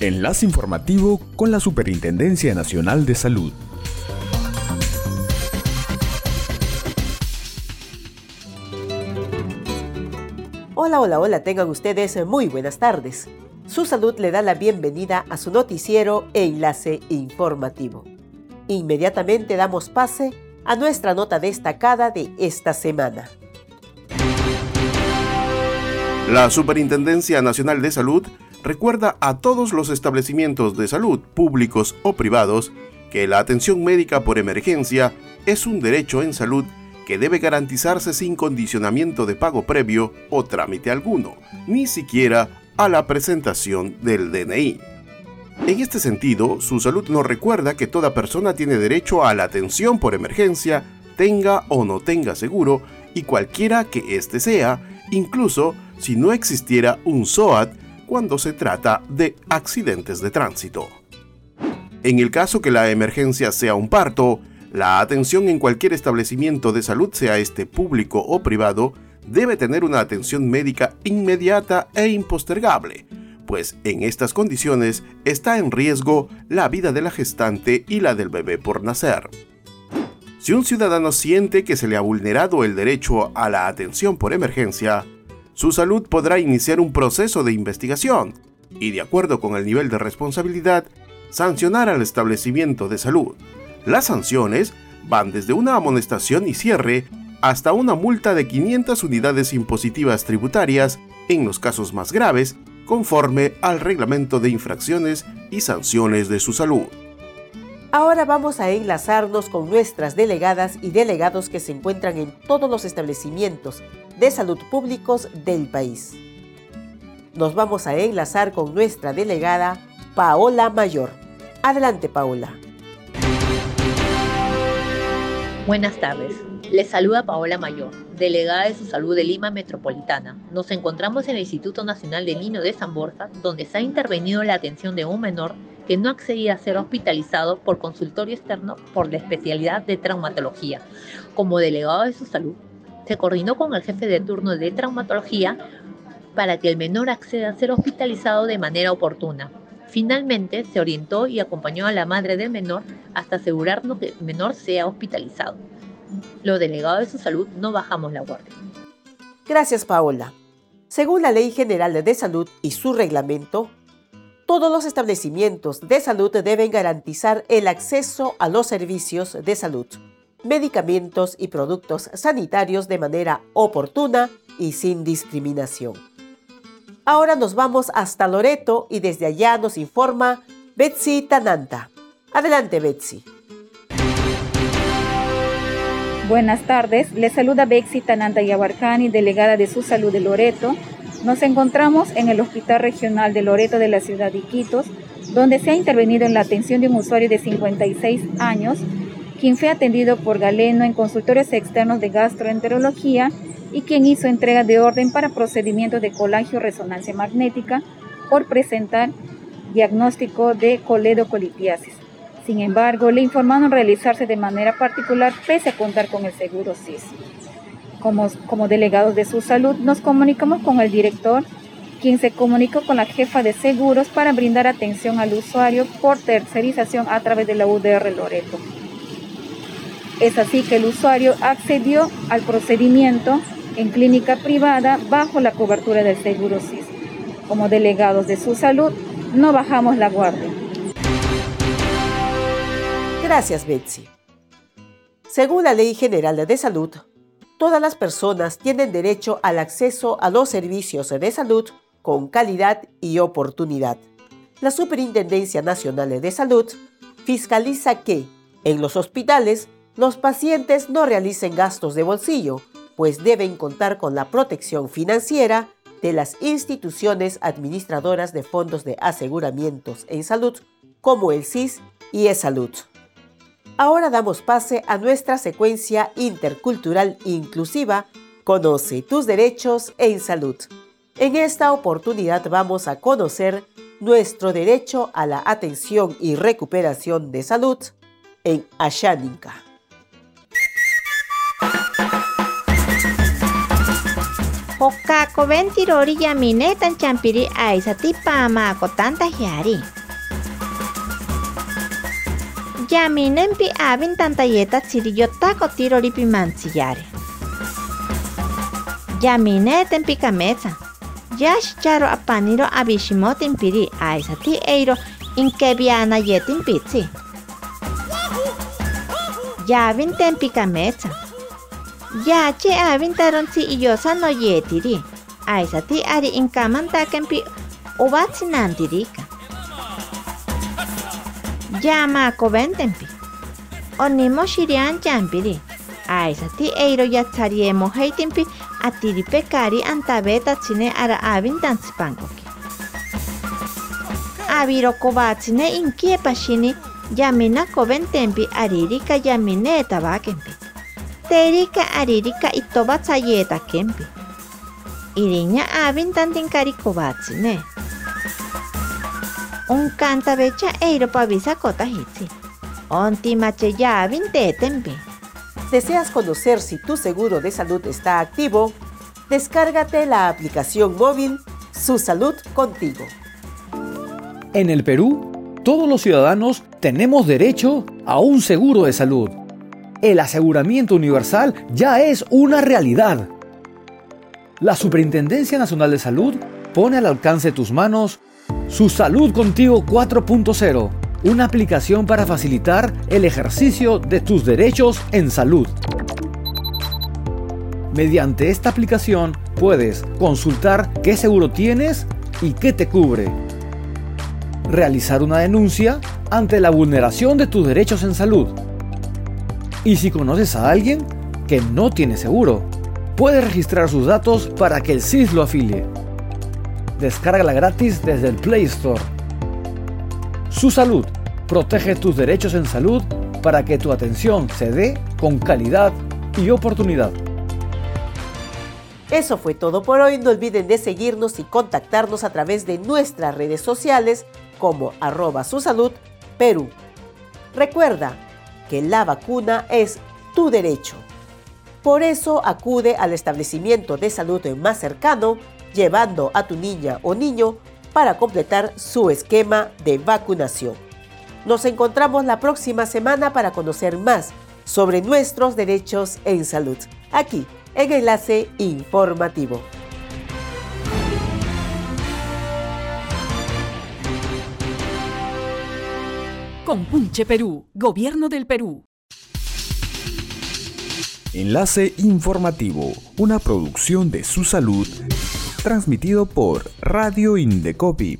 Enlace informativo con la Superintendencia Nacional de Salud. Hola, hola, hola, tengan ustedes muy buenas tardes. Su salud le da la bienvenida a su noticiero e enlace informativo. Inmediatamente damos pase a nuestra nota destacada de esta semana. La Superintendencia Nacional de Salud recuerda a todos los establecimientos de salud, públicos o privados, que la atención médica por emergencia es un derecho en salud que debe garantizarse sin condicionamiento de pago previo o trámite alguno, ni siquiera a la presentación del DNI. En este sentido, su salud nos recuerda que toda persona tiene derecho a la atención por emergencia, tenga o no tenga seguro, y cualquiera que éste sea, incluso si no existiera un SOAT cuando se trata de accidentes de tránsito. En el caso que la emergencia sea un parto, la atención en cualquier establecimiento de salud, sea este público o privado, debe tener una atención médica inmediata e impostergable, pues en estas condiciones está en riesgo la vida de la gestante y la del bebé por nacer. Si un ciudadano siente que se le ha vulnerado el derecho a la atención por emergencia, su salud podrá iniciar un proceso de investigación y, de acuerdo con el nivel de responsabilidad, sancionar al establecimiento de salud. Las sanciones van desde una amonestación y cierre hasta una multa de 500 unidades impositivas tributarias en los casos más graves, conforme al reglamento de infracciones y sanciones de su salud. Ahora vamos a enlazarnos con nuestras delegadas y delegados que se encuentran en todos los establecimientos de salud públicos del país. Nos vamos a enlazar con nuestra delegada Paola Mayor. Adelante, Paola. Buenas tardes. Les saluda Paola Mayor, delegada de su salud de Lima Metropolitana. Nos encontramos en el Instituto Nacional de Niño de San Borja, donde se ha intervenido la atención de un menor que no accedía a ser hospitalizado por consultorio externo por la especialidad de traumatología. Como delegado de su salud, se coordinó con el jefe de turno de traumatología para que el menor acceda a ser hospitalizado de manera oportuna. Finalmente, se orientó y acompañó a la madre del menor hasta asegurarnos que el menor sea hospitalizado. Los delegados de su salud no bajamos la guardia. Gracias, Paola. Según la Ley General de Salud y su reglamento, todos los establecimientos de salud deben garantizar el acceso a los servicios de salud, medicamentos y productos sanitarios de manera oportuna y sin discriminación. Ahora nos vamos hasta Loreto y desde allá nos informa Betsy Tananta. Adelante, Betsy. Buenas tardes, les saluda Betsy Tananta Yabarcani, delegada de su salud de Loreto nos encontramos en el Hospital Regional de Loreto de la ciudad de Iquitos, donde se ha intervenido en la atención de un usuario de 56 años, quien fue atendido por Galeno en consultorios externos de gastroenterología y quien hizo entrega de orden para procedimiento de colagio resonancia magnética por presentar diagnóstico de coledocolitiasis. Sin embargo, le informaron realizarse de manera particular pese a contar con el seguro CIS como, como delegados de su salud, nos comunicamos con el director, quien se comunicó con la jefa de seguros para brindar atención al usuario por tercerización a través de la UDR Loreto. Es así que el usuario accedió al procedimiento en clínica privada bajo la cobertura del seguro CIS. Como delegados de su salud, no bajamos la guardia. Gracias, Betsy. Según la Ley General de Salud, todas las personas tienen derecho al acceso a los servicios de salud con calidad y oportunidad. La Superintendencia Nacional de Salud fiscaliza que, en los hospitales, los pacientes no realicen gastos de bolsillo, pues deben contar con la protección financiera de las instituciones administradoras de fondos de aseguramientos en salud, como el CIS y E-Salud. Ahora damos pase a nuestra secuencia intercultural inclusiva Conoce tus derechos en salud. En esta oportunidad vamos a conocer nuestro derecho a la atención y recuperación de salud en Ashaninka. Ventirori yaminetan champiri aisati pamako tanta hiari. Yaminempi abin tanta yeta tsiriyotako tirori pimantsiyare. Yamineten pikameza. Yash charo apaniro abishimotin piri aisati eiro inkebiana yetin pitsi. Yavin tempikameza. Yache avin taronsi iyosa no yetiri. Aisati ari inkamantakenpi ubatsinantirika. llama a coventempi. Onimo shirian jampiri. Aisa eiro ya tariemo heitimpi a pecari antabeta chine ara avin danspankoki. Aviro kobatsine inkie pashini yamina coventempi aririka yamine tabakempi. Terika aririka itobatsayeta kempi. Iriña avin tantin kobatsine. Un canta becha eiro pavisa kota hitsi. Onti. ¿Deseas conocer si tu seguro de salud está activo? Descárgate la aplicación móvil Su Salud Contigo. En el Perú, todos los ciudadanos tenemos derecho a un seguro de salud. El aseguramiento universal ya es una realidad. La Superintendencia Nacional de Salud pone al alcance de tus manos Su Salud Contigo 4.0, una aplicación para facilitar el ejercicio de tus derechos en salud. Mediante esta aplicación puedes consultar qué seguro tienes y qué te cubre. Realizar una denuncia ante la vulneración de tus derechos en salud. Y si conoces a alguien que no tiene seguro, puedes registrar sus datos para que el CIS lo afilie. Descárgala gratis desde el Play Store. Su salud. Protege tus derechos en salud para que tu atención se dé con calidad y oportunidad. Eso fue todo por hoy. No olviden de seguirnos y contactarnos a través de nuestras redes sociales como arroba su salud Perú. Recuerda que la vacuna es tu derecho. Por eso acude al establecimiento de salud más cercano, llevando a tu niña o niño para completar su esquema de vacunación. Nos encontramos la próxima semana para conocer más sobre nuestros derechos en salud, aquí en Enlace Informativo. Compunche Perú, Gobierno del Perú. Enlace Informativo, una producción de su salud, transmitido por Radio Indecopi